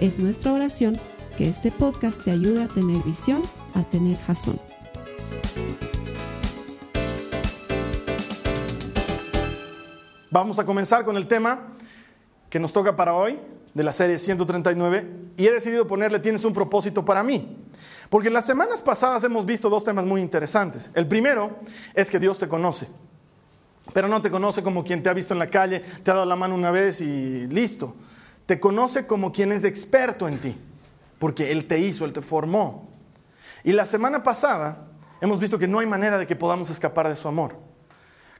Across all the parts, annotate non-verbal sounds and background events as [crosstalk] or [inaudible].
Es nuestra oración que este podcast te ayude a tener visión, a tener jazón. Vamos a comenzar con el tema que nos toca para hoy de la serie 139 y he decidido ponerle tienes un propósito para mí. Porque en las semanas pasadas hemos visto dos temas muy interesantes. El primero es que Dios te conoce, pero no te conoce como quien te ha visto en la calle, te ha dado la mano una vez y listo. Te conoce como quien es experto en ti, porque Él te hizo, Él te formó. Y la semana pasada hemos visto que no hay manera de que podamos escapar de su amor.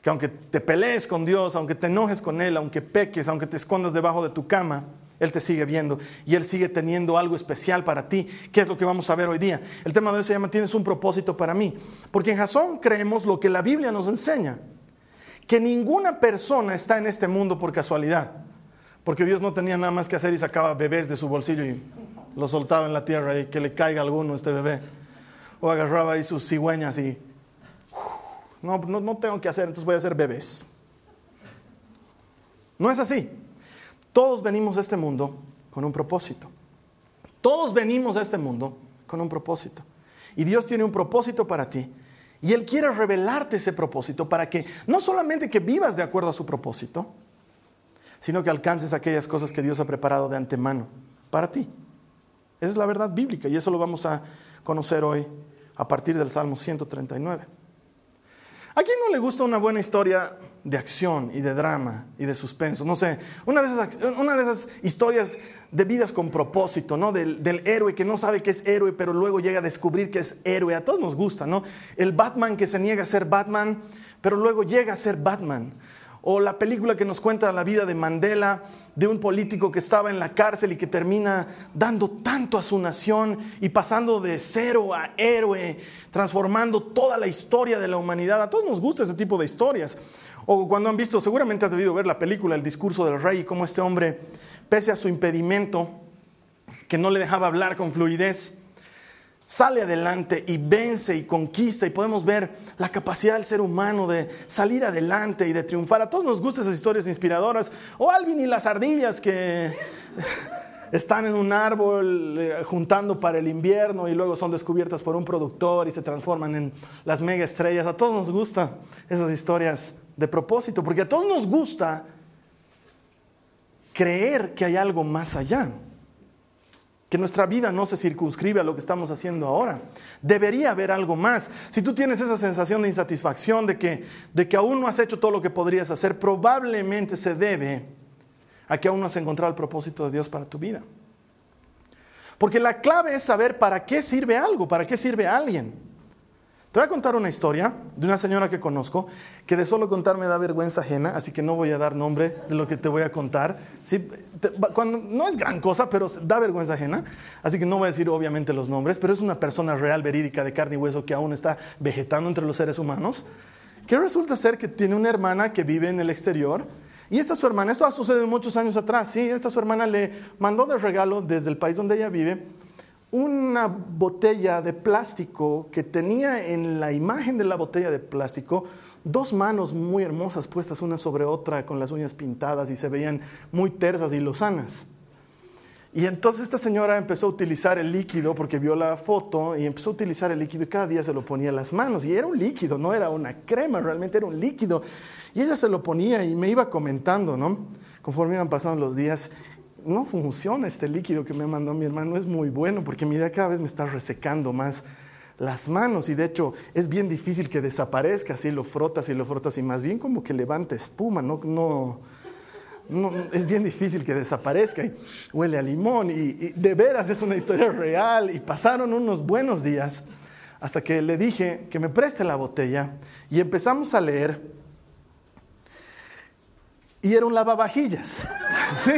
Que aunque te pelees con Dios, aunque te enojes con Él, aunque peques, aunque te escondas debajo de tu cama, Él te sigue viendo y Él sigue teniendo algo especial para ti, que es lo que vamos a ver hoy día. El tema de hoy se llama Tienes un propósito para mí. Porque en Jasón creemos lo que la Biblia nos enseña, que ninguna persona está en este mundo por casualidad porque Dios no tenía nada más que hacer y sacaba bebés de su bolsillo y los soltaba en la tierra y que le caiga alguno este bebé. O agarraba ahí sus cigüeñas y, no, no, no tengo que hacer, entonces voy a hacer bebés. No es así. Todos venimos a este mundo con un propósito. Todos venimos a este mundo con un propósito. Y Dios tiene un propósito para ti. Y Él quiere revelarte ese propósito para que no solamente que vivas de acuerdo a su propósito, sino que alcances aquellas cosas que Dios ha preparado de antemano para ti. Esa es la verdad bíblica y eso lo vamos a conocer hoy a partir del Salmo 139. ¿A quién no le gusta una buena historia de acción y de drama y de suspenso? No sé, una de esas, una de esas historias de vidas con propósito, ¿no? Del, del, héroe que no sabe que es héroe, pero luego llega a descubrir que es héroe. A todos nos gusta, ¿no? El Batman que se niega a ser Batman, pero luego llega a ser Batman. O la película que nos cuenta la vida de Mandela, de un político que estaba en la cárcel y que termina dando tanto a su nación y pasando de cero a héroe, transformando toda la historia de la humanidad. A todos nos gusta ese tipo de historias. O cuando han visto, seguramente has debido ver la película El discurso del rey cómo este hombre, pese a su impedimento, que no le dejaba hablar con fluidez, sale adelante y vence y conquista y podemos ver la capacidad del ser humano de salir adelante y de triunfar. A todos nos gustan esas historias inspiradoras. O Alvin y las ardillas que [laughs] están en un árbol eh, juntando para el invierno y luego son descubiertas por un productor y se transforman en las mega estrellas. A todos nos gustan esas historias de propósito porque a todos nos gusta creer que hay algo más allá que nuestra vida no se circunscribe a lo que estamos haciendo ahora. Debería haber algo más. Si tú tienes esa sensación de insatisfacción, de que, de que aún no has hecho todo lo que podrías hacer, probablemente se debe a que aún no has encontrado el propósito de Dios para tu vida. Porque la clave es saber para qué sirve algo, para qué sirve alguien. Te voy a contar una historia de una señora que conozco, que de solo contar me da vergüenza ajena, así que no voy a dar nombre de lo que te voy a contar. Sí, cuando, no es gran cosa, pero da vergüenza ajena, así que no voy a decir obviamente los nombres, pero es una persona real, verídica, de carne y hueso que aún está vegetando entre los seres humanos, que resulta ser que tiene una hermana que vive en el exterior. Y esta su hermana, esto ha sucedido muchos años atrás, sí, esta su hermana le mandó de regalo desde el país donde ella vive una botella de plástico que tenía en la imagen de la botella de plástico dos manos muy hermosas puestas una sobre otra con las uñas pintadas y se veían muy tersas y lozanas. Y entonces esta señora empezó a utilizar el líquido porque vio la foto y empezó a utilizar el líquido y cada día se lo ponía en las manos. Y era un líquido, no era una crema, realmente era un líquido. Y ella se lo ponía y me iba comentando, ¿no? Conforme iban pasando los días, no funciona este líquido que me mandó mi hermano, es muy bueno porque mira, cada vez me está resecando más las manos y de hecho es bien difícil que desaparezca, así lo frotas y lo frotas y más bien como que levanta espuma, no, no, no es bien difícil que desaparezca y huele a limón y, y de veras es una historia real y pasaron unos buenos días hasta que le dije que me preste la botella y empezamos a leer y era un lavavajillas, [laughs] ¿sí?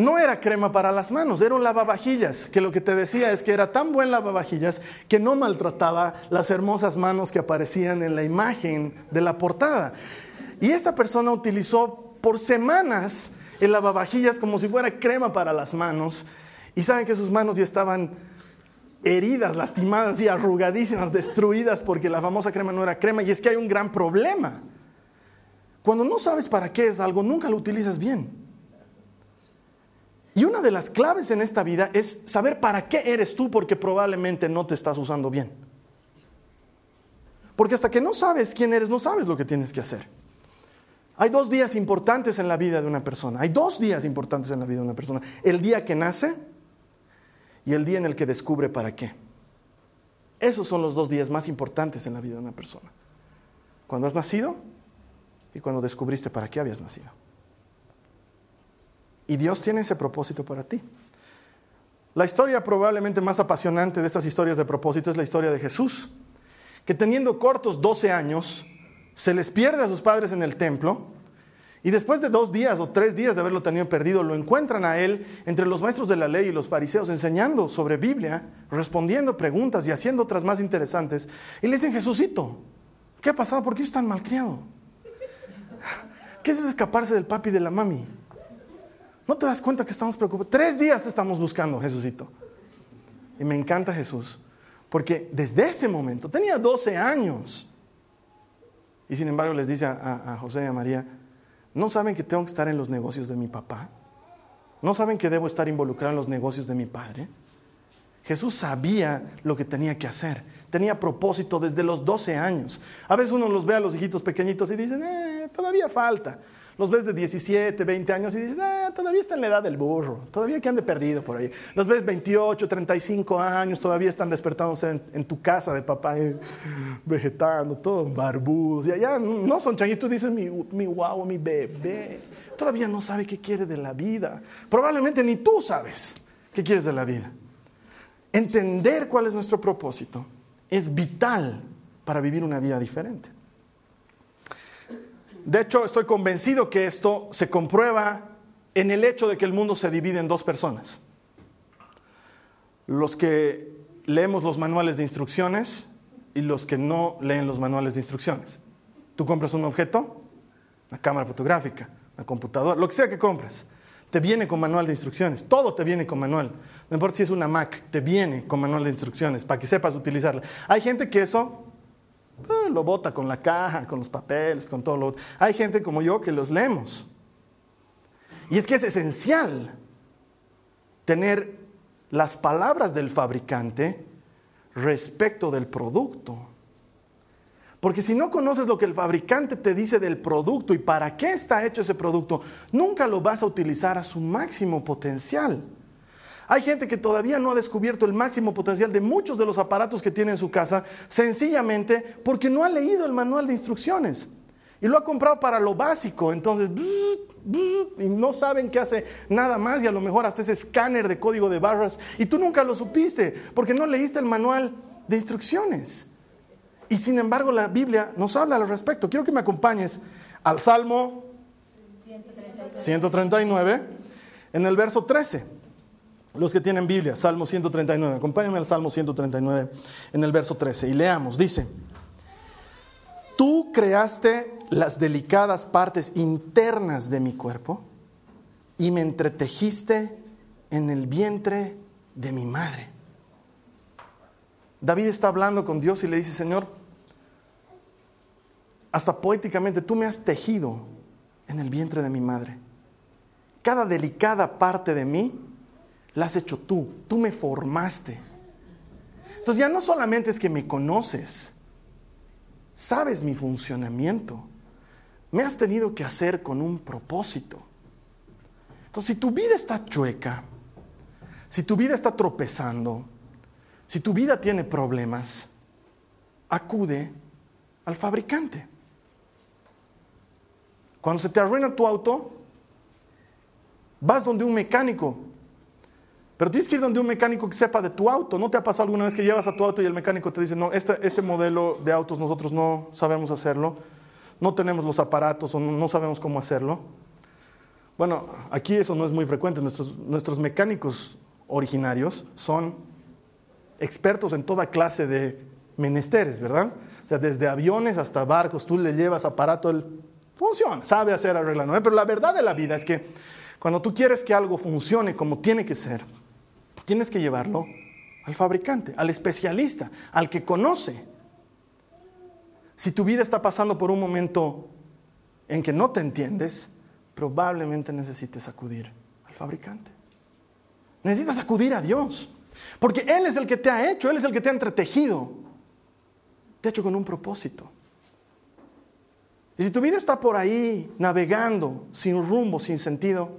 No era crema para las manos, era un lavavajillas, que lo que te decía es que era tan buen lavavajillas que no maltrataba las hermosas manos que aparecían en la imagen de la portada. Y esta persona utilizó por semanas el lavavajillas como si fuera crema para las manos. Y saben que sus manos ya estaban heridas, lastimadas y arrugadísimas, destruidas porque la famosa crema no era crema. Y es que hay un gran problema. Cuando no sabes para qué es algo, nunca lo utilizas bien. Y una de las claves en esta vida es saber para qué eres tú porque probablemente no te estás usando bien. Porque hasta que no sabes quién eres, no sabes lo que tienes que hacer. Hay dos días importantes en la vida de una persona. Hay dos días importantes en la vida de una persona. El día que nace y el día en el que descubre para qué. Esos son los dos días más importantes en la vida de una persona. Cuando has nacido y cuando descubriste para qué habías nacido. Y Dios tiene ese propósito para ti. La historia probablemente más apasionante de estas historias de propósito es la historia de Jesús, que teniendo cortos 12 años, se les pierde a sus padres en el templo y después de dos días o tres días de haberlo tenido perdido, lo encuentran a él entre los maestros de la ley y los fariseos enseñando sobre Biblia, respondiendo preguntas y haciendo otras más interesantes. Y le dicen, Jesucito, ¿qué ha pasado? ¿Por qué es tan malcriado? ¿Qué es escaparse del papi y de la mami? ¿No te das cuenta que estamos preocupados? Tres días estamos buscando, Jesucito. Y me encanta Jesús, porque desde ese momento, tenía 12 años, y sin embargo les dice a, José y a María, ¿no saben que tengo que estar en los negocios de mi papá? ¿No saben que debo estar involucrado en los negocios de mi padre? Jesús sabía lo que tenía que hacer, tenía propósito desde los 12 años. A veces uno los ve a los hijitos pequeñitos y dicen, eh, todavía falta los ves de 17, 20 años y dices, ah, todavía está en la edad del burro, todavía que ande perdido por ahí. Los ves 28, 35 años, todavía están despertándose en, tu casa de papá, eh, vegetando, todos barbudos. Y allá no son changuitos, dices, mi, mi guau, mi bebé. Todavía no sabe qué quiere de la vida. Probablemente ni tú sabes qué quieres de la vida. Entender cuál es nuestro propósito es vital para vivir una vida diferente. De hecho, estoy convencido que esto se comprueba en el hecho de que el mundo se divide en dos personas. Los que leemos los manuales de instrucciones y los que no leen los manuales de instrucciones. Tú compras un objeto, una cámara fotográfica, una computadora, lo que sea que compres, te viene con manual de instrucciones. Todo te viene con manual. No importa si es una Mac, te viene con manual de instrucciones para que sepas utilizarla. Hay gente que eso lo bota con la caja, con los papeles, con todo lo Hay gente como yo que los leemos. Y es que es esencial tener las palabras del fabricante respecto del producto. Porque si no conoces lo que el fabricante te dice del producto y para qué está hecho ese producto, nunca lo vas a utilizar a su máximo potencial. Hay gente que todavía no ha descubierto el máximo potencial de muchos de los aparatos que tiene en su casa, sencillamente porque no ha leído el manual de instrucciones. Y lo ha comprado para lo básico, entonces, [laughs] y no saben qué hace nada más, y a lo mejor hasta ese escáner de código de barras, y tú nunca lo supiste, porque no leíste el manual de instrucciones. Y sin embargo, la Biblia nos habla al respecto. Quiero que me acompañes al Salmo 139, en el verso 13. Los que tienen Biblia, Salmo 139, acompáñame al Salmo 139 en el verso 13 y leamos, dice, tú creaste las delicadas partes internas de mi cuerpo y me entretejiste en el vientre de mi madre. David está hablando con Dios y le dice, Señor, hasta poéticamente, tú me has tejido en el vientre de mi madre. Cada delicada parte de mí la has hecho tú, tú me formaste. Entonces ya no solamente es que me conoces, sabes mi funcionamiento, me has tenido que hacer con un propósito. Entonces si tu vida está chueca, si tu vida está tropezando, si tu vida tiene problemas, acude al fabricante. Cuando se te arruina tu auto, vas donde un mecánico pero tienes que ir donde un mecánico que sepa de tu auto. ¿No te ha pasado alguna vez que llevas a tu auto y el mecánico te dice, no, este, este modelo de autos nosotros no sabemos hacerlo, no tenemos los aparatos o no, sabemos cómo hacerlo? Bueno, aquí eso no es muy frecuente. Nuestros, nuestros mecánicos originarios son expertos en toda clase de menesteres, ¿verdad? O sea, desde aviones hasta barcos, tú le llevas aparato, él funciona, sabe hacer arreglo. Pero la verdad de la vida es que cuando tú quieres que algo funcione como tiene que ser, tienes que llevarlo al fabricante, al especialista, al que conoce. Si tu vida está pasando por un momento en que no te entiendes, probablemente necesites acudir al fabricante. Necesitas acudir a Dios. Porque Él es el que te ha hecho, Él es el que te ha entretejido. Te ha hecho con un propósito. Y si tu vida está por ahí navegando, sin rumbo, sin sentido,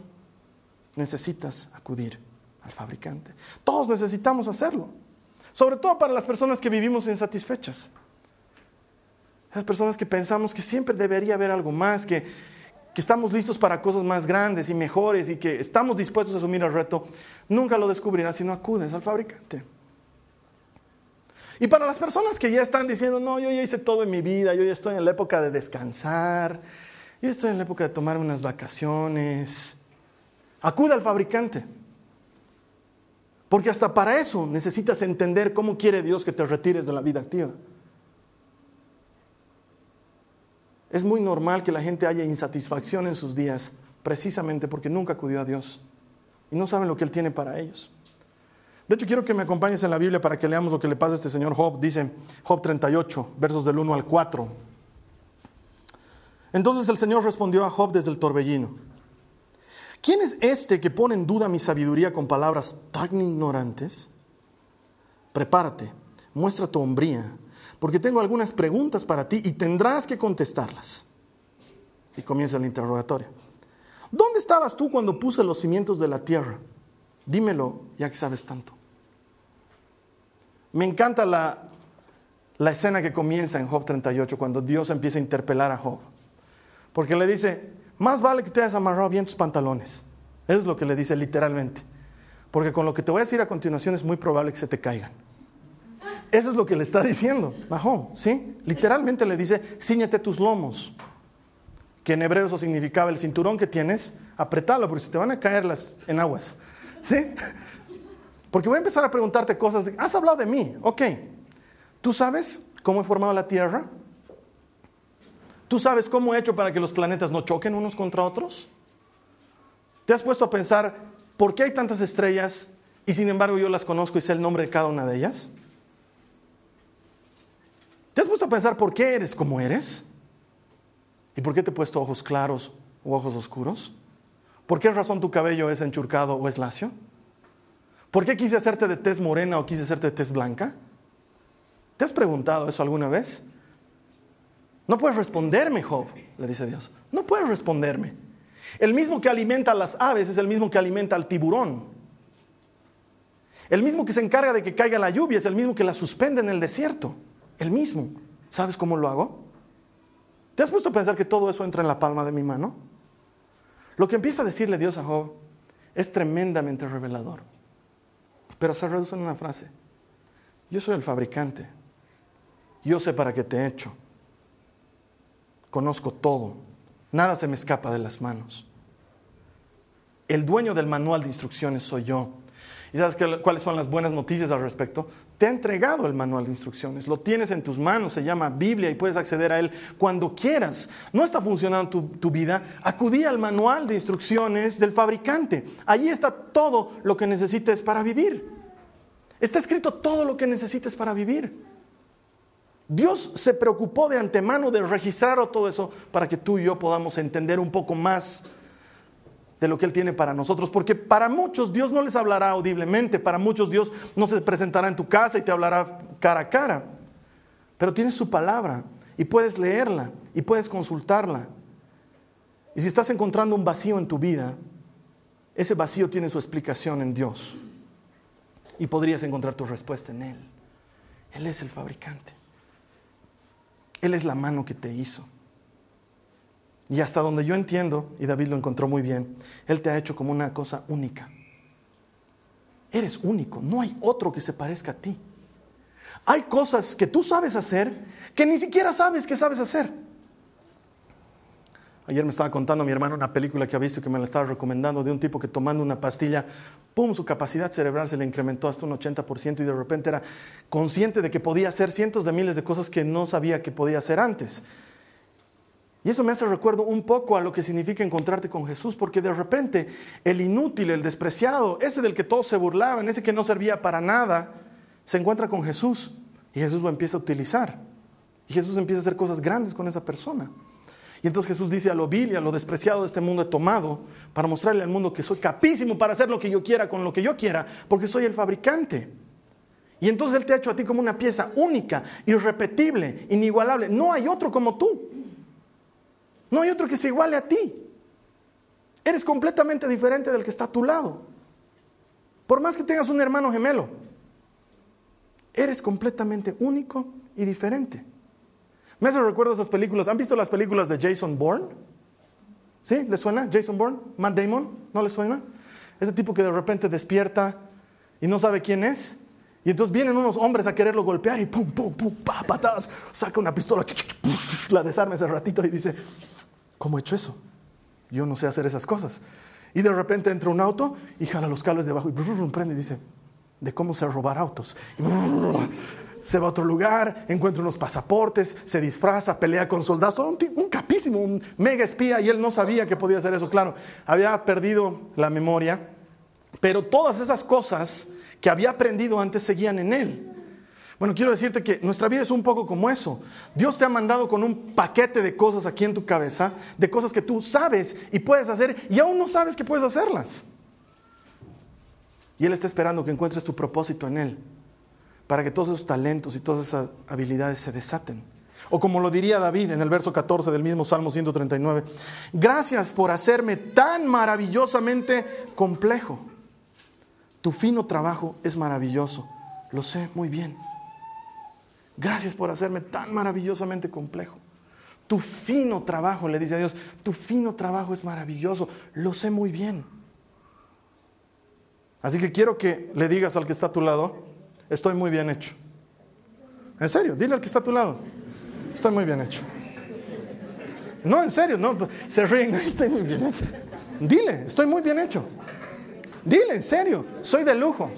necesitas acudir al fabricante. Todos necesitamos hacerlo. Sobre todo para las personas que vivimos insatisfechas. Esas personas que pensamos que siempre debería haber algo más, que, que estamos listos para cosas más grandes y mejores y que estamos dispuestos a asumir el reto, nunca lo descubrirás si no acudes al fabricante. Y para las personas que ya están diciendo, no, yo ya hice todo en mi vida, yo ya estoy en la época de descansar, yo estoy en la época de tomar unas vacaciones, acude al fabricante. Porque hasta para eso necesitas entender cómo quiere Dios que te retires de la vida activa. Es muy normal que la gente haya insatisfacción en sus días precisamente porque nunca acudió a Dios y no saben lo que Él tiene para ellos. De hecho, quiero que me acompañes en la Biblia para que leamos lo que le pasa a este señor Job. Dice Job 38, versos del 1 al 4. Entonces el Señor respondió a Job desde el torbellino. ¿Quién es este que pone en duda mi sabiduría con palabras tan ignorantes? Prepárate, muestra tu hombría porque tengo algunas preguntas para ti y tendrás que contestarlas. Y comienza el interrogatorio. ¿Dónde estabas tú cuando puse los cimientos de la tierra? Dímelo, ya que sabes tanto. Me encanta la, la escena que comienza en Job 38, cuando Dios empieza a interpelar a Job. Porque le dice, más vale que te hayas amarrado bien tus pantalones. Eso es lo que le dice literalmente. Porque con lo que te voy a decir a continuación es muy probable que se te caigan. Eso es lo que le está diciendo Mahom, ¿sí? Literalmente le dice, ciñete tus lomos, que en hebreo eso significaba el cinturón que tienes, apretalo, porque si te van a caer las en aguas, ¿sí? Porque voy a empezar a preguntarte cosas, has hablado de mí, ok, ¿tú sabes cómo he formado la Tierra? ¿Tú sabes cómo he hecho para que los planetas no choquen unos contra otros? ¿Te has puesto a pensar por qué hay tantas estrellas y sin embargo yo las conozco y sé el nombre de cada una de ellas? ¿Te has puesto a pensar por qué eres como eres? ¿Y por qué te he puesto ojos claros o ojos oscuros? ¿Por qué razón tu cabello es enchurcado o es lacio? ¿Por qué quise hacerte de tez morena o quise hacerte de tez blanca? ¿Te has preguntado eso alguna vez? No puedes responderme, Job, le dice Dios. No puedes responderme. El mismo que alimenta a las aves es el mismo que alimenta al tiburón. El mismo que se encarga de que caiga la lluvia es el mismo que la suspende en el desierto. El mismo. ¿Sabes cómo lo hago? ¿Te has puesto a pensar que todo eso entra en la palma de mi mano? Lo que empieza a decirle Dios a Job es tremendamente revelador. Pero se reduce en una frase. Yo soy el fabricante. Yo sé para qué te he hecho. Conozco todo. Nada se me escapa de las manos. El dueño del manual de instrucciones soy yo. ¿Y sabes cuáles son las buenas noticias al respecto? Te ha entregado el manual de instrucciones, lo tienes en tus manos, se llama Biblia y puedes acceder a él cuando quieras. No está funcionando tu, tu vida, acudí al manual de instrucciones del fabricante. Allí está todo lo que necesites para vivir. Está escrito todo lo que necesites para vivir. Dios se preocupó de antemano de registrar todo eso para que tú y yo podamos entender un poco más de lo que Él tiene para nosotros, porque para muchos Dios no les hablará audiblemente, para muchos Dios no se presentará en tu casa y te hablará cara a cara, pero tienes su palabra y puedes leerla y puedes consultarla. Y si estás encontrando un vacío en tu vida, ese vacío tiene su explicación en Dios y podrías encontrar tu respuesta en Él. Él es el fabricante. Él es la mano que te hizo. Y hasta donde yo entiendo, y David lo encontró muy bien, Él te ha hecho como una cosa única. Eres único, no hay otro que se parezca a ti. Hay cosas que tú sabes hacer que ni siquiera sabes que sabes hacer. Ayer me estaba contando mi hermano una película que ha visto y que me la estaba recomendando de un tipo que tomando una pastilla, ¡pum!, su capacidad cerebral se le incrementó hasta un 80% y de repente era consciente de que podía hacer cientos de miles de cosas que no sabía que podía hacer antes. Y eso me hace recuerdo un poco a lo que significa encontrarte con Jesús, porque de repente el inútil, el despreciado, ese del que todos se burlaban, ese que no servía para nada, se encuentra con Jesús y Jesús lo empieza a utilizar. Y Jesús empieza a hacer cosas grandes con esa persona. Y entonces Jesús dice a lo vil y a lo despreciado de este mundo he tomado para mostrarle al mundo que soy capísimo para hacer lo que yo quiera con lo que yo quiera, porque soy el fabricante. Y entonces Él te ha hecho a ti como una pieza única, irrepetible, inigualable. No hay otro como tú. No hay otro que se iguale a ti. Eres completamente diferente del que está a tu lado. Por más que tengas un hermano gemelo, eres completamente único y diferente. Me hace recuerdo esas películas. ¿Han visto las películas de Jason Bourne? ¿Sí? ¿Les suena? Jason Bourne, Matt Damon, ¿no les suena? Ese tipo que de repente despierta y no sabe quién es. Y entonces vienen unos hombres a quererlo golpear y pum, pum, pum, pa, patadas. Saca una pistola, la desarma ese ratito y dice, ¿cómo he hecho eso? Yo no sé hacer esas cosas. Y de repente entra un auto y jala los cables de abajo y prende y dice, de cómo se robar autos. Y se va a otro lugar, encuentra unos pasaportes, se disfraza, pelea con soldados, un, capísimo, un mega espía, y él no sabía que podía hacer eso. Claro, había perdido la memoria, pero todas esas cosas que había aprendido antes seguían en él. Bueno, quiero decirte que nuestra vida es un poco como eso. Dios te ha mandado con un paquete de cosas aquí en tu cabeza, de cosas que tú sabes y puedes hacer, y aún no sabes que puedes hacerlas. Y Él está esperando que encuentres tu propósito en Él para que todos esos talentos y todas esas habilidades se desaten. O como lo diría David en el verso 14 del mismo Salmo 139, gracias por hacerme tan maravillosamente complejo. Tu fino trabajo es maravilloso, lo sé muy bien. Gracias por hacerme tan maravillosamente complejo. Tu fino trabajo, le dice a Dios, tu fino trabajo es maravilloso, lo sé muy bien. Así que quiero que le digas al que está a tu lado, estoy muy bien hecho. En serio, dile al que está a tu lado, estoy muy bien hecho. No, en serio, no, se ríen, [laughs] estoy muy bien hecho. Dile, estoy muy bien hecho. Dile, en serio, soy de lujo.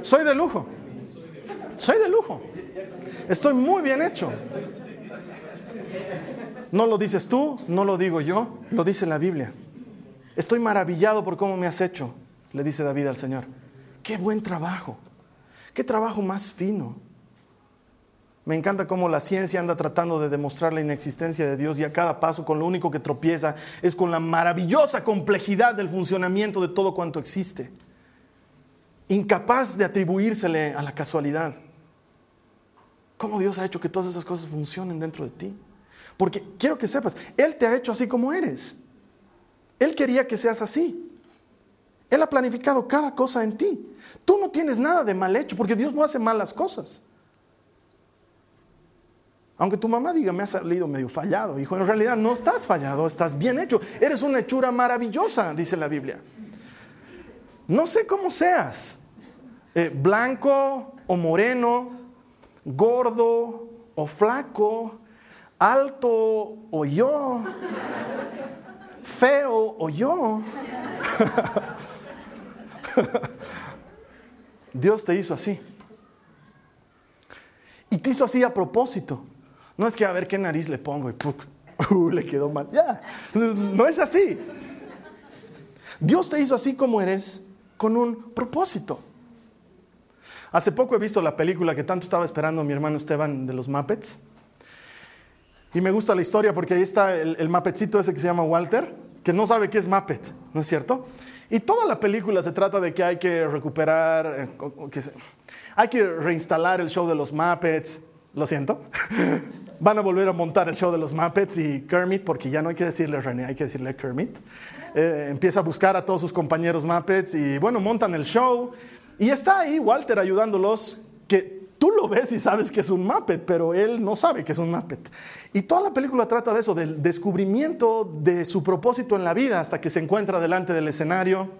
Soy de lujo. Soy de lujo. Estoy muy bien hecho. No lo dices tú, no lo digo yo, lo dice la Biblia. Estoy maravillado por cómo me has hecho, le dice David al Señor. Qué buen trabajo. Qué trabajo más fino. Me encanta cómo la ciencia anda tratando de demostrar la inexistencia de Dios y a cada paso con lo único que tropieza es con la maravillosa complejidad del funcionamiento de todo cuanto existe. Incapaz de atribuírsele a la casualidad. ¿Cómo Dios ha hecho que todas esas cosas funcionen dentro de ti? Porque quiero que sepas, Él te ha hecho así como eres. Él quería que seas así. Él ha planificado cada cosa en ti. Tú no tienes nada de mal hecho, porque Dios no hace malas cosas. Aunque tu mamá diga, me ha salido medio fallado, hijo, en realidad no estás fallado, estás bien hecho. Eres una hechura maravillosa, dice la Biblia. No sé cómo seas, eh, blanco o moreno, gordo o flaco, alto o yo, feo o yo. [laughs] [laughs] Dios te hizo así. Y te hizo así a propósito. No es que a ver qué nariz le pongo y [laughs] uh, le quedó mal. Ya, no es así. Dios te hizo así como eres con un propósito. Hace poco he visto la película que tanto estaba esperando mi hermano Esteban de los Muppets. Y me gusta la historia porque ahí está el, el ese que se llama Walter, que no sabe qué es Muppet, ¿no es cierto? Y toda la película se trata de que hay que recuperar, eh, hay que reinstalar el show de los Muppets. Lo siento. [laughs] Van a volver a montar el show de los Muppets y Kermit, porque ya no hay que decirle René, hay que decirle Kermit. Eh, empieza a buscar a todos sus compañeros Muppets y bueno, montan el show. Y está ahí Walter ayudándolos, que Tú lo ves y sabes que es un Muppet, pero él no sabe que es un Muppet. Y toda la película trata de eso, del descubrimiento de su propósito en la vida hasta que se encuentra delante del escenario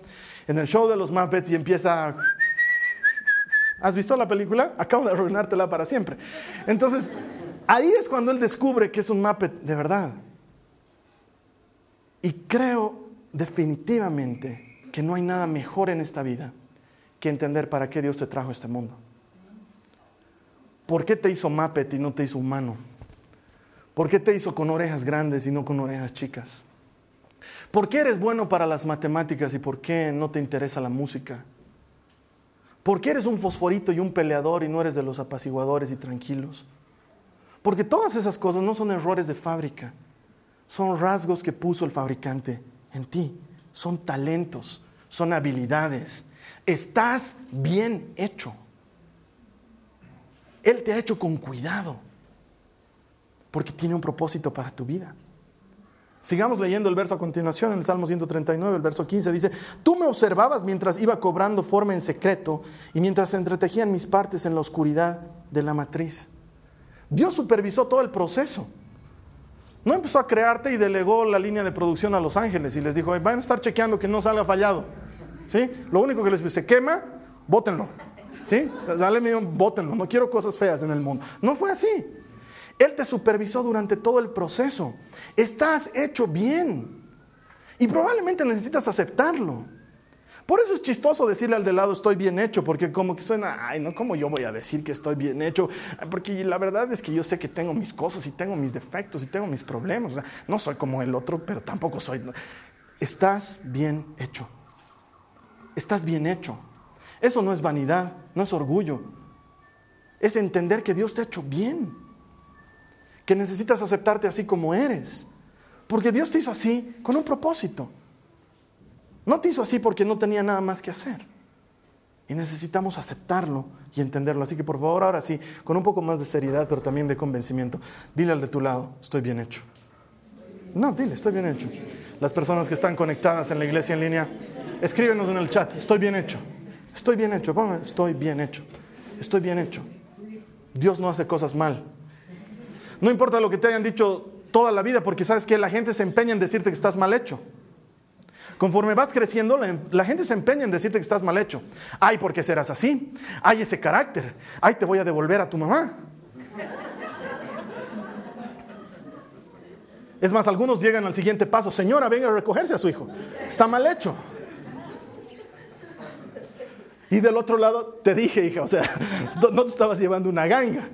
en el show de los Muppets y empieza... ¿Has visto la película? Acabo de arruinártela para siempre. Entonces, ahí es cuando él descubre que es un Muppet de verdad. Y creo definitivamente que no hay nada mejor en esta vida que entender para qué Dios te trajo a este mundo. ¿Por qué te hizo Muppet y no te hizo humano? ¿Por qué te hizo con orejas grandes y no con orejas chicas? ¿Por qué eres bueno para las matemáticas y por qué no te interesa la música? ¿Por qué eres un fosforito y un peleador y no eres de los apaciguadores y tranquilos? Porque todas esas cosas no son errores de fábrica, son rasgos que puso el fabricante en ti, son talentos, son habilidades. Estás bien hecho. Él te ha hecho con cuidado, porque tiene un propósito para tu vida. Sigamos leyendo el verso a continuación, en el Salmo 139, el verso 15, dice, tú me observabas mientras iba cobrando forma en secreto y mientras se entretejían mis partes en la oscuridad de la matriz. Dios supervisó todo el proceso. No empezó a crearte y delegó la línea de producción a Los Ángeles y les dijo, van a estar chequeando que no salga fallado. ¿Sí? Lo único que les dice, se quema, bótenlo. ¿Sí? Sale medio, bótenlo. No quiero cosas feas en el mundo. No fue así. Él te supervisó durante todo el proceso. Estás hecho bien. Y probablemente necesitas aceptarlo. Por eso es chistoso decirle al de lado estoy bien hecho, porque como que suena, ay, no, ¿cómo yo voy a decir que estoy bien hecho? Porque la verdad es que yo sé que tengo mis cosas y tengo mis defectos y tengo mis problemas. no soy como el otro, pero tampoco soy. Estás bien hecho. Estás bien hecho. Eso no es vanidad, no es orgullo. Es entender que Dios te ha hecho bien que necesitas aceptarte así como eres. Porque Dios te hizo así con un propósito. No te hizo así porque no tenía nada más que hacer. Y necesitamos aceptarlo y entenderlo. Así que por favor, ahora sí, con un poco más de seriedad, pero también de convencimiento, dile al de tu lado, estoy bien hecho. No, dile, estoy bien hecho. Las personas que están conectadas en la iglesia en línea, escríbenos en el chat, estoy bien hecho. Estoy bien hecho, estoy bien hecho. Estoy bien hecho. Dios no hace cosas mal. No importa lo que te hayan dicho toda la vida, porque sabes que la gente se empeña en decirte que estás mal hecho. Conforme vas creciendo, la, gente se empeña en decirte que estás mal hecho. Ay, ¿por qué serás así? Ay, ese carácter. Ay, te voy a devolver a tu mamá. Es más, algunos llegan al siguiente paso. Señora, venga a recogerse a su hijo. Está mal hecho. Y del otro lado, te dije, hija, o sea, [laughs] no te estabas llevando una ganga.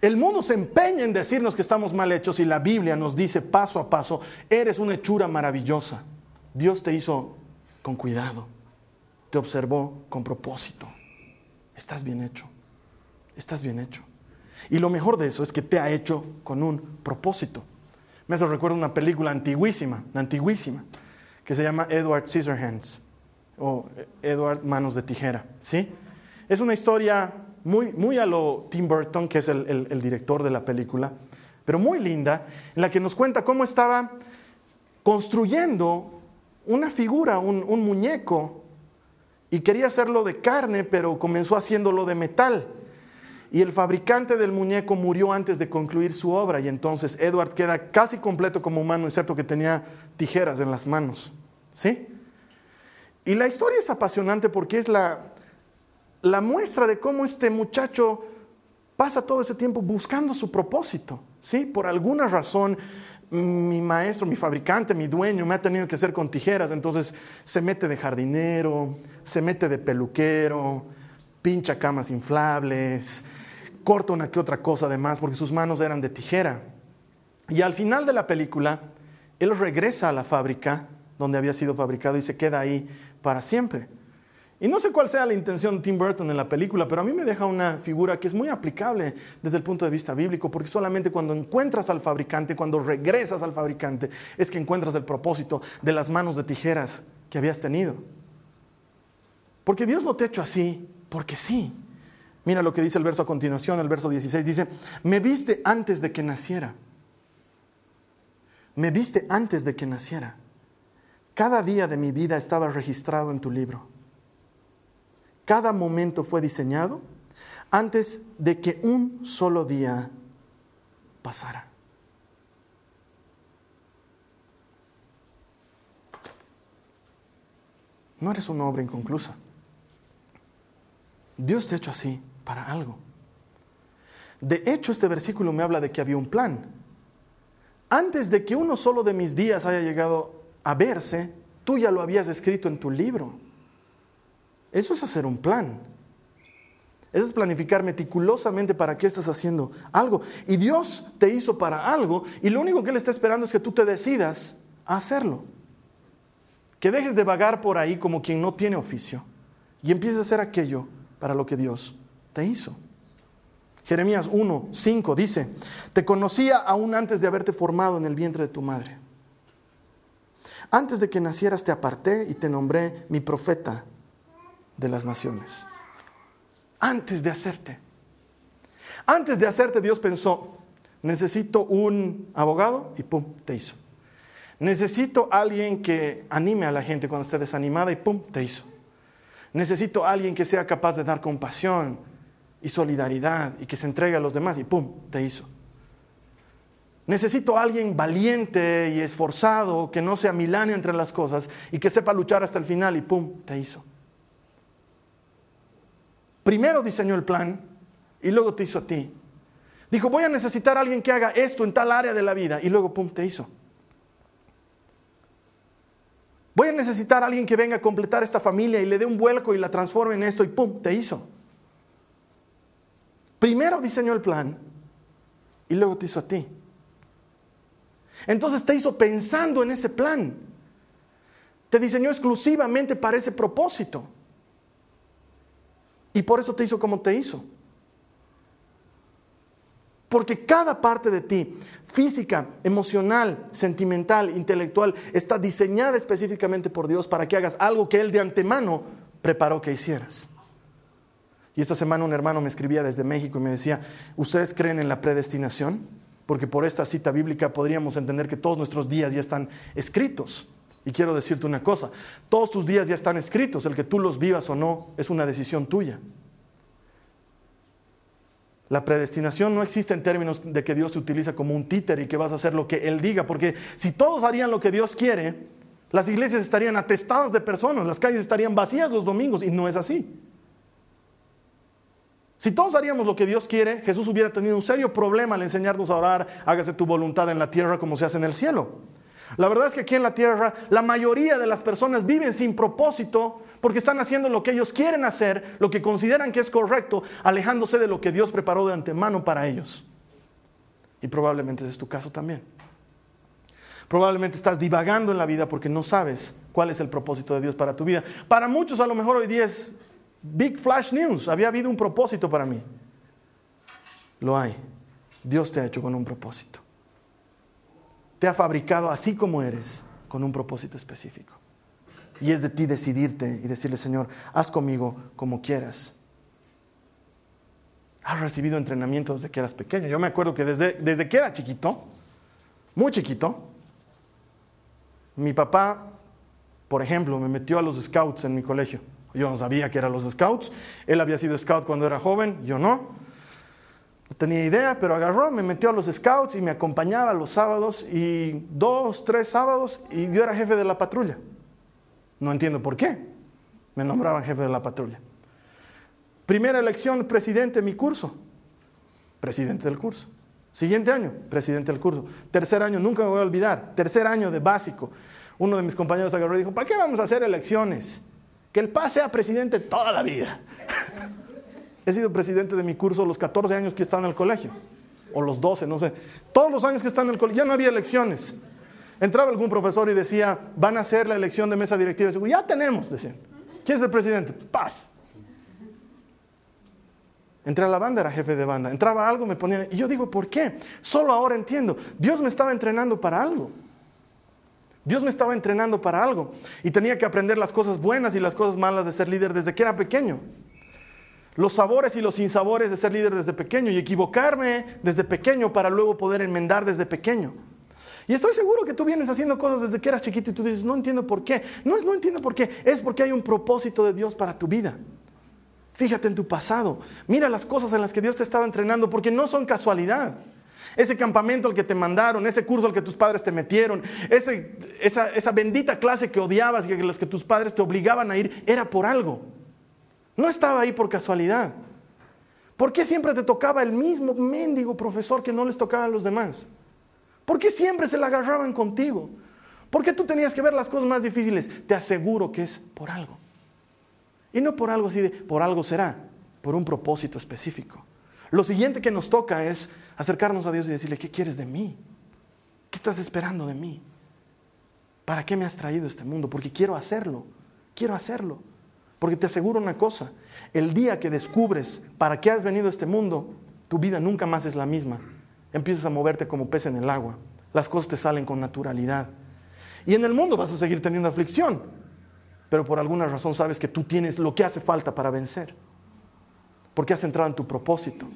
El mundo se empeña en decirnos que estamos mal hechos y la Biblia nos dice paso a paso, eres una hechura maravillosa. Dios te hizo con cuidado, te observó con propósito. Estás bien hecho, estás bien hecho. Y lo mejor de eso es que te ha hecho con un propósito. Me hace recuerdo una película antiguísima, antiguísima, que se llama Edward Scissorhands o Edward Manos de Tijera. ¿sí? Es una historia muy, muy a lo Tim Burton, que es el, director de la película, pero muy linda, en la que nos cuenta cómo estaba construyendo una figura, un, un muñeco, y quería hacerlo de carne, pero comenzó haciéndolo de metal. Y el fabricante del muñeco murió antes de concluir su obra y entonces Edward queda casi completo como humano, excepto que tenía tijeras en las manos. ¿Sí? Y la historia es apasionante porque es la, la muestra de cómo este muchacho pasa todo ese tiempo buscando su propósito. ¿sí? Por alguna razón, mi maestro, mi fabricante, mi dueño me ha tenido que hacer con tijeras, entonces se mete de jardinero, se mete de peluquero, pincha camas inflables, corta una que otra cosa además, porque sus manos eran de tijera. Y al final de la película, él regresa a la fábrica donde había sido fabricado y se queda ahí para siempre. Y no sé cuál sea la intención de Tim Burton en la película, pero a mí me deja una figura que es muy aplicable desde el punto de vista bíblico, porque solamente cuando encuentras al fabricante, cuando regresas al fabricante, es que encuentras el propósito de las manos de tijeras que habías tenido. Porque Dios no te ha hecho así, porque sí. Mira lo que dice el verso a continuación, el verso 16, dice, me viste antes de que naciera. Me viste antes de que naciera. Cada día de mi vida estaba registrado en tu libro cada momento fue diseñado antes de que un solo día pasara. No eres una obra inconclusa. Dios te ha hecho así para algo. De hecho, este versículo me habla de que había un plan. antes de que uno solo de mis días haya llegado a tú ya lo habías escrito en tu libro. Eso es hacer un plan. Eso es planificar meticulosamente para qué estás haciendo algo. Y Dios te hizo para algo y lo único que Él está esperando es que tú te decidas a hacerlo. Que dejes de vagar por ahí como quien no tiene oficio y empieces a hacer aquello para lo que Dios te hizo. Jeremías 1, 5 dice, te conocía aún antes de haberte formado en el vientre de tu madre. Antes de que nacieras te aparté y te nombré mi profeta de las naciones. Antes de hacerte. Antes de hacerte Dios pensó, necesito un abogado y pum, te hizo. Necesito alguien que anime a la gente cuando esté desanimada y pum, te hizo. Necesito alguien que sea capaz de dar compasión y solidaridad y que se entregue a los demás y pum, te hizo. Necesito alguien valiente y esforzado, que no sea miláneo entre las cosas y que sepa luchar hasta el final y pum, te hizo. Primero diseñó el plan y luego te hizo a ti. Dijo, voy a necesitar a alguien que haga esto en tal área de la vida y luego pum, te hizo. Voy a necesitar a alguien que venga a completar esta familia y le dé un vuelco y la transforme en esto y ¡pum! te hizo. Primero diseñó el plan y luego te hizo a ti. Entonces te hizo pensando en ese plan. Te diseñó exclusivamente para ese propósito. Y por eso te hizo como te hizo. Porque cada parte de ti, física, emocional, sentimental, intelectual, está diseñada específicamente por Dios para que hagas algo que Él de antemano preparó que hicieras. Y esta semana un hermano me escribía desde México y me decía, ¿ustedes creen en la predestinación? Porque por esta cita bíblica podríamos entender que todos nuestros días ya están escritos. Y quiero decirte una cosa, todos tus días ya están escritos, el que tú los vivas o no es una decisión tuya. La predestinación no existe en términos de que Dios te utiliza como un títer y que vas a hacer lo que Él diga, porque si todos harían lo que Dios quiere, las iglesias estarían atestadas de personas, las calles estarían vacías los domingos y no es así. Si todos haríamos lo que Dios quiere, Jesús hubiera tenido un serio problema al enseñarnos a orar, hágase tu voluntad en la tierra como se hace en el cielo. La verdad es que aquí en la tierra la mayoría de las personas viven sin propósito porque están haciendo lo que ellos quieren hacer, lo que consideran que es correcto, alejándose de lo que Dios preparó de antemano para ellos. Y probablemente ese es tu caso también. Probablemente estás divagando en la vida porque no sabes cuál es el propósito de Dios para tu vida. Para muchos a lo mejor hoy día es Big Flash News. Había habido un propósito para mí. Lo hay. Dios te ha hecho con un propósito. Te ha fabricado así como eres, con un propósito específico. Y es de ti decidirte y decirle, Señor, haz conmigo como quieras. Has recibido entrenamiento desde que eras pequeño. Yo me acuerdo que desde, desde que era chiquito, muy chiquito, mi papá, por ejemplo, me metió a los scouts en mi colegio. Yo no sabía que eran los scouts. Él había sido scout cuando era joven, yo no. No tenía idea, pero agarró, me metió a los scouts y me acompañaba los sábados y dos, tres sábados y yo era jefe de la patrulla. No entiendo por qué. Me nombraban jefe de la patrulla. Primera elección, presidente de mi curso. Presidente del curso. Siguiente año, presidente del curso. Tercer año, nunca me voy a olvidar. Tercer año de básico. Uno de mis compañeros agarró y dijo, ¿para qué vamos a hacer elecciones? Que el PAS sea presidente toda la vida. He sido presidente de mi curso los 14 años que estaba en el colegio. O los 12, no sé. Todos los años que están en el colegio. Ya no había elecciones. Entraba algún profesor y decía, van a hacer la elección de mesa directiva. Y digo, ya tenemos, decían. ¿Quién es el presidente? Paz. Entré a la banda, era jefe de banda. Entraba algo, me ponía... Y yo digo, ¿por qué? Solo ahora entiendo. Dios me estaba entrenando para algo. Dios me estaba entrenando para algo. Y tenía que aprender las cosas buenas y las cosas malas de ser líder desde que era pequeño. Los sabores y los sinsabores de ser líder desde pequeño y equivocarme desde pequeño para luego poder enmendar desde pequeño. Y estoy seguro que tú vienes haciendo cosas desde que eras chiquito y tú dices, no entiendo por qué. No es no entiendo por qué, es porque hay un propósito de Dios para tu vida. Fíjate en tu pasado, mira las cosas en las que Dios te ha estado entrenando, porque no son casualidad. Ese campamento al que te mandaron, ese curso al que tus padres te metieron, esa, esa bendita clase que odiabas y a las que tus padres te obligaban a ir, era por algo. No estaba ahí por casualidad. ¿Por qué siempre te tocaba el mismo mendigo profesor que no les tocaba a los demás? ¿Por qué siempre se la agarraban contigo? ¿Por qué tú tenías que ver las cosas más difíciles? Te aseguro que es por algo. Y no por algo así de, por algo será, por un propósito específico. Lo siguiente que nos toca es acercarnos a Dios y decirle, ¿qué quieres de mí? ¿Qué estás esperando de mí? ¿Para qué me has traído a este mundo? Porque quiero hacerlo, quiero hacerlo. Porque te aseguro una cosa, el día que descubres para qué has venido a este mundo, tu vida nunca más es la misma. Empiezas a moverte como pez en el agua. Las cosas te salen con naturalidad. Y en el mundo vas a seguir teniendo aflicción, pero por alguna razón sabes que tú tienes lo que hace falta para vencer. Porque has entrado en tu propósito.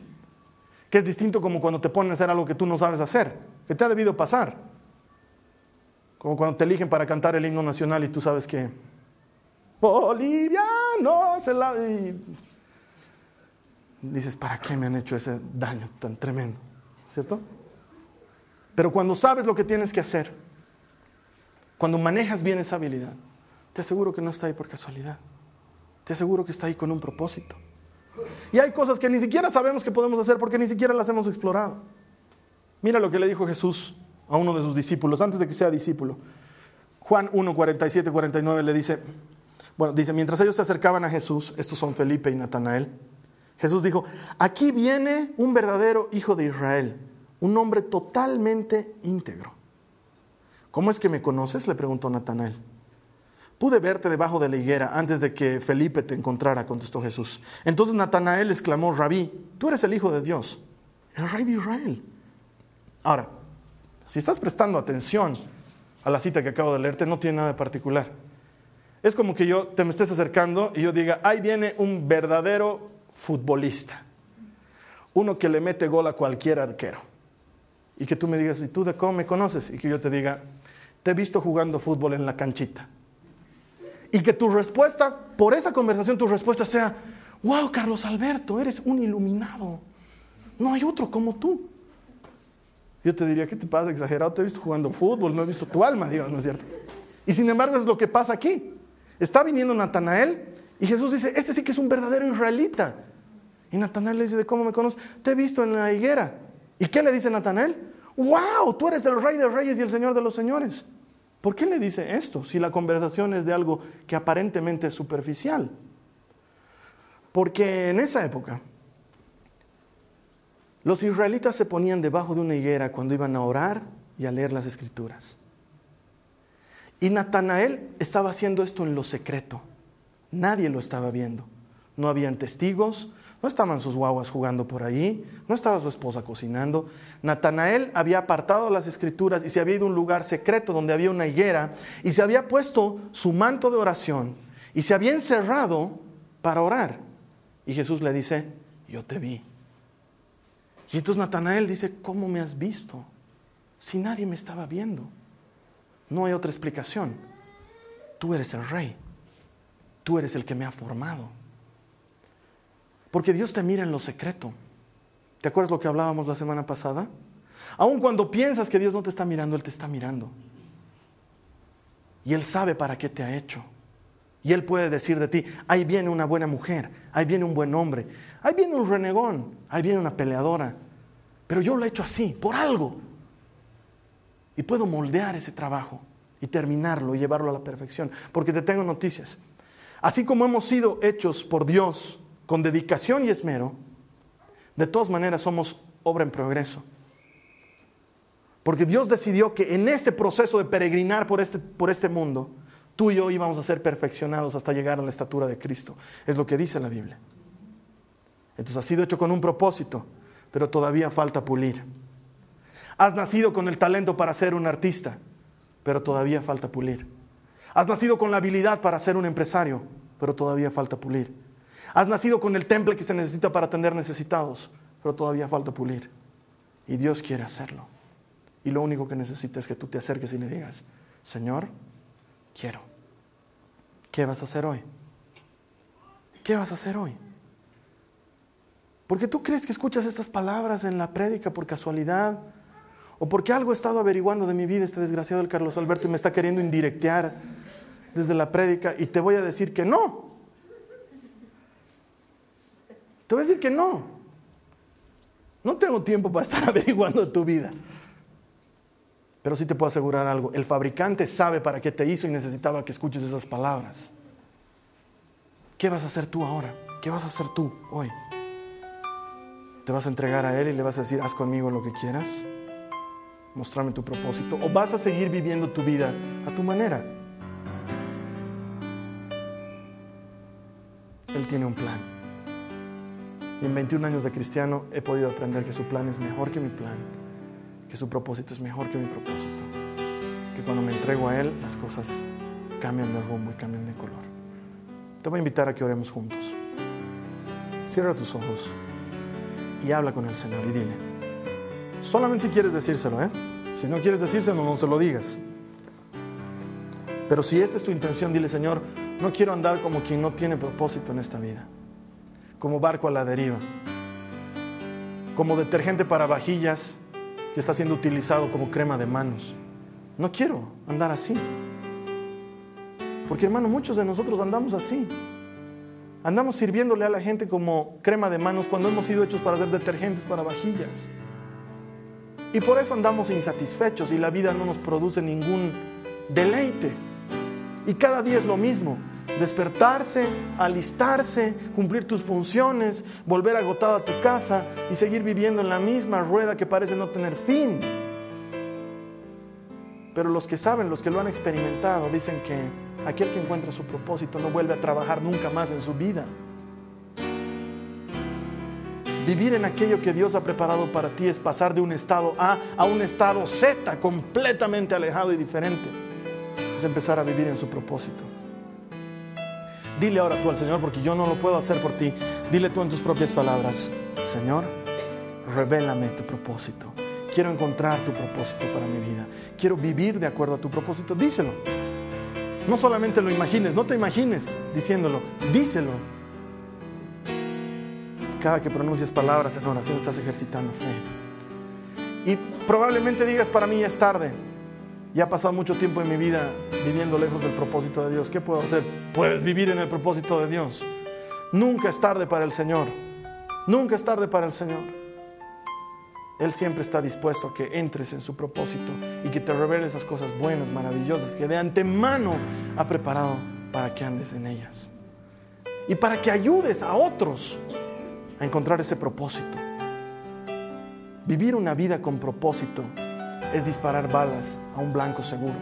Que es distinto como cuando te ponen a hacer algo que tú no sabes hacer, que te ha debido pasar. Como cuando te eligen para cantar el himno nacional y tú sabes que boliviano se la... Dices, ¿para qué me han hecho ese daño tan tremendo? ¿Cierto? Pero cuando sabes lo que tienes que hacer, cuando manejas bien esa habilidad, te aseguro que no está ahí por casualidad. Te aseguro que está ahí con un propósito. Y hay cosas que ni siquiera sabemos que podemos hacer porque ni siquiera las hemos explorado. Mira lo que le dijo Jesús a uno de sus discípulos antes de que sea discípulo. Juan 1, 47, 49 le dice, bueno, dice, mientras ellos se acercaban a Jesús, estos son Felipe y Natanael, Jesús dijo, aquí viene un verdadero hijo de Israel, un hombre totalmente íntegro. ¿Cómo es que me conoces? le preguntó Natanael. Pude verte debajo de la higuera antes de que Felipe te encontrara, contestó Jesús. Entonces Natanael exclamó, Rabí, tú eres el Hijo de Dios, el Rey de Israel. Ahora, si estás prestando atención a la cita que acabo de leerte, no tiene nada de particular. Es como que yo te me estés acercando y yo diga, ahí viene un verdadero futbolista, uno que le mete gol a cualquier arquero. Y que tú me digas, ¿y tú de cómo me conoces? Y que yo te diga, te he visto jugando fútbol en la canchita. Y que tu respuesta, por esa conversación, tu respuesta sea, wow, Carlos Alberto, eres un iluminado. No hay otro como tú. Yo te diría, ¿qué te pasa? Exagerado, te he visto jugando fútbol, no he visto tu alma, Dios, ¿no es cierto? Y sin embargo es lo que pasa aquí. Está viniendo Natanael y Jesús dice, este sí que es un verdadero israelita. Y Natanael le dice, ¿de cómo me conoces? Te he visto en la higuera. ¿Y qué le dice Natanael? ¡Wow! Tú eres el rey de reyes y el señor de los señores. ¿Por qué le dice esto si la conversación es de algo que aparentemente es superficial? Porque en esa época los israelitas se ponían debajo de una higuera cuando iban a orar y a leer las escrituras. Y Natanael estaba haciendo esto en lo secreto. Nadie lo estaba viendo. No habían testigos, no estaban sus guaguas jugando por ahí, no estaba su esposa cocinando. Natanael había apartado las escrituras y se había ido a un lugar secreto donde había una higuera y se había puesto su manto de oración y se había encerrado para orar. Y Jesús le dice, yo te vi. Y entonces Natanael dice, ¿cómo me has visto? Si nadie me estaba viendo. No hay otra explicación. Tú eres el rey. Tú eres el que me ha formado. Porque Dios te mira en lo secreto. ¿Te acuerdas lo que hablábamos la semana pasada? Aun cuando piensas que Dios no te está mirando, Él te está mirando. Y Él sabe para qué te ha hecho. Y Él puede decir de ti, ahí viene una buena mujer, ahí viene un buen hombre, ahí viene un renegón, ahí viene una peleadora. Pero yo lo he hecho así, por algo. Y puedo moldear ese trabajo y terminarlo y llevarlo a la perfección. Porque te tengo noticias. Así como hemos sido hechos por Dios con dedicación y esmero, de todas maneras somos obra en progreso. Porque Dios decidió que en este proceso de peregrinar por este, por este mundo, tú y yo íbamos a ser perfeccionados hasta llegar a la estatura de Cristo. Es lo que dice la Biblia. Entonces ha sido hecho con un propósito, pero todavía falta pulir. Has nacido con el talento para ser un artista, pero todavía falta pulir. Has nacido con la habilidad para ser un empresario, pero todavía falta pulir. Has nacido con el temple que se necesita para atender necesitados, pero todavía falta pulir. Y Dios quiere hacerlo. Y lo único que necesita es que tú te acerques y le digas, Señor, quiero. ¿Qué vas a hacer hoy? ¿Qué vas a hacer hoy? Porque tú crees que escuchas estas palabras en la prédica por casualidad o porque algo he estado averiguando de mi vida este desgraciado del Carlos Alberto y me está queriendo indirectear desde la prédica y te voy a decir que no. Te voy a decir que no. No tengo tiempo para estar [laughs] averiguando tu vida. Pero sí te puedo asegurar algo, el fabricante sabe para qué te hizo y necesitaba que escuches esas palabras. ¿Qué vas a hacer tú ahora? ¿Qué vas a hacer tú hoy? ¿Te vas a entregar a Él y le vas a decir, haz conmigo lo que quieras? Mostrarme tu propósito. ¿O vas a seguir viviendo tu vida a tu manera? Él tiene un plan. Y en 21 años de cristiano he podido aprender que su plan es mejor que mi plan, que su propósito es mejor que mi propósito, que cuando me entrego a Él las cosas cambian de rumbo y cambian de color. Te voy a invitar a que oremos juntos. Cierra tus ojos y habla con el Señor y dile. Solamente si quieres decírselo, ¿eh? Si no quieres decírselo, no se lo digas. Pero si esta es tu intención, dile, Señor, no quiero andar como quien no tiene propósito en esta vida, como barco a la deriva, como detergente para vajillas que está siendo utilizado como crema de manos. No quiero andar así. Porque hermano, muchos de nosotros andamos así. Andamos sirviéndole a la gente como crema de manos cuando hemos sido hechos para ser detergentes para vajillas. Y por eso andamos insatisfechos y la vida no nos produce ningún deleite. Y cada día es lo mismo. Despertarse, alistarse, cumplir tus funciones, volver agotado a tu casa y seguir viviendo en la misma rueda que parece no tener fin. Pero los que saben, los que lo han experimentado, dicen que aquel que encuentra su propósito no vuelve a trabajar nunca más en su vida. Vivir en aquello que Dios ha preparado para ti es pasar de un estado A a un estado Z, completamente alejado y diferente. Es empezar a vivir en su propósito. Dile ahora tú al Señor, porque yo no lo puedo hacer por ti. Dile tú en tus propias palabras, Señor, revélame tu propósito. Quiero encontrar tu propósito para mi vida. Quiero vivir de acuerdo a tu propósito. Díselo. No solamente lo imagines, no te imagines diciéndolo, díselo. Cada que pronuncies palabras en oración estás ejercitando fe. Y probablemente digas, para mí ya es tarde. Ya ha pasado mucho tiempo en mi vida viviendo lejos del propósito de Dios. ¿Qué puedo hacer? Puedes vivir en el propósito de Dios. Nunca es tarde para el Señor. Nunca es tarde para el Señor. Él siempre está dispuesto a que entres en su propósito y que te revele esas cosas buenas, maravillosas, que de antemano ha preparado para que andes en ellas. Y para que ayudes a otros a encontrar ese propósito. Vivir una vida con propósito es disparar balas a un blanco seguro.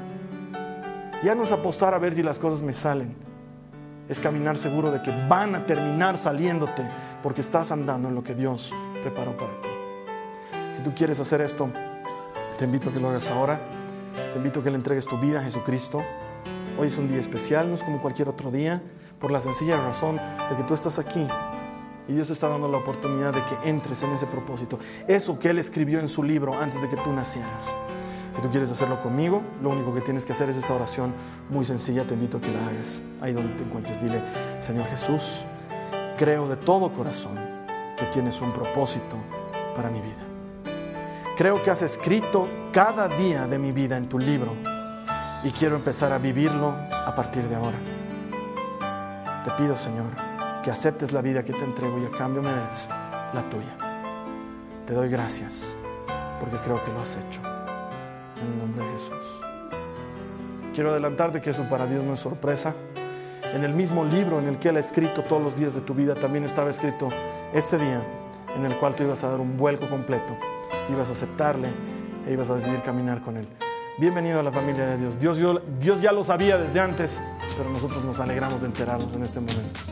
Ya no es apostar a ver si las cosas me salen. Es caminar seguro de que van a terminar saliéndote porque estás andando en lo que Dios preparó para ti. Si tú quieres hacer esto, te invito a que lo hagas ahora. Te invito a que le entregues tu vida a Jesucristo. Hoy es un día especial, no es como cualquier otro día, por la sencilla razón de que tú estás aquí y Dios está dando la oportunidad de que entres en ese propósito. Eso que Él escribió en su libro antes de que tú nacieras. Si tú quieres hacerlo conmigo, lo único que tienes que hacer es esta oración muy sencilla. Te invito a que la hagas ahí donde te encuentres. Dile, Señor Jesús, creo de todo corazón que tienes un propósito para mi vida. Creo que has escrito cada día de mi vida en tu libro y quiero empezar a vivirlo a partir de ahora. Te pido, Señor, que aceptes la vida que te entrego y a cambio me des la tuya. Te doy gracias porque creo que lo has hecho. En el nombre de Jesús. Quiero adelantarte que eso para Dios no es sorpresa. En el mismo libro en el que Él ha escrito todos los días de tu vida también estaba escrito este día en el cual tú ibas a dar un vuelco completo ibas a aceptarle e ibas a decidir caminar con Él. Bienvenido a la familia de Dios. Dios, Dios ya lo sabía desde antes, pero nosotros nos alegramos de enterarnos en este momento.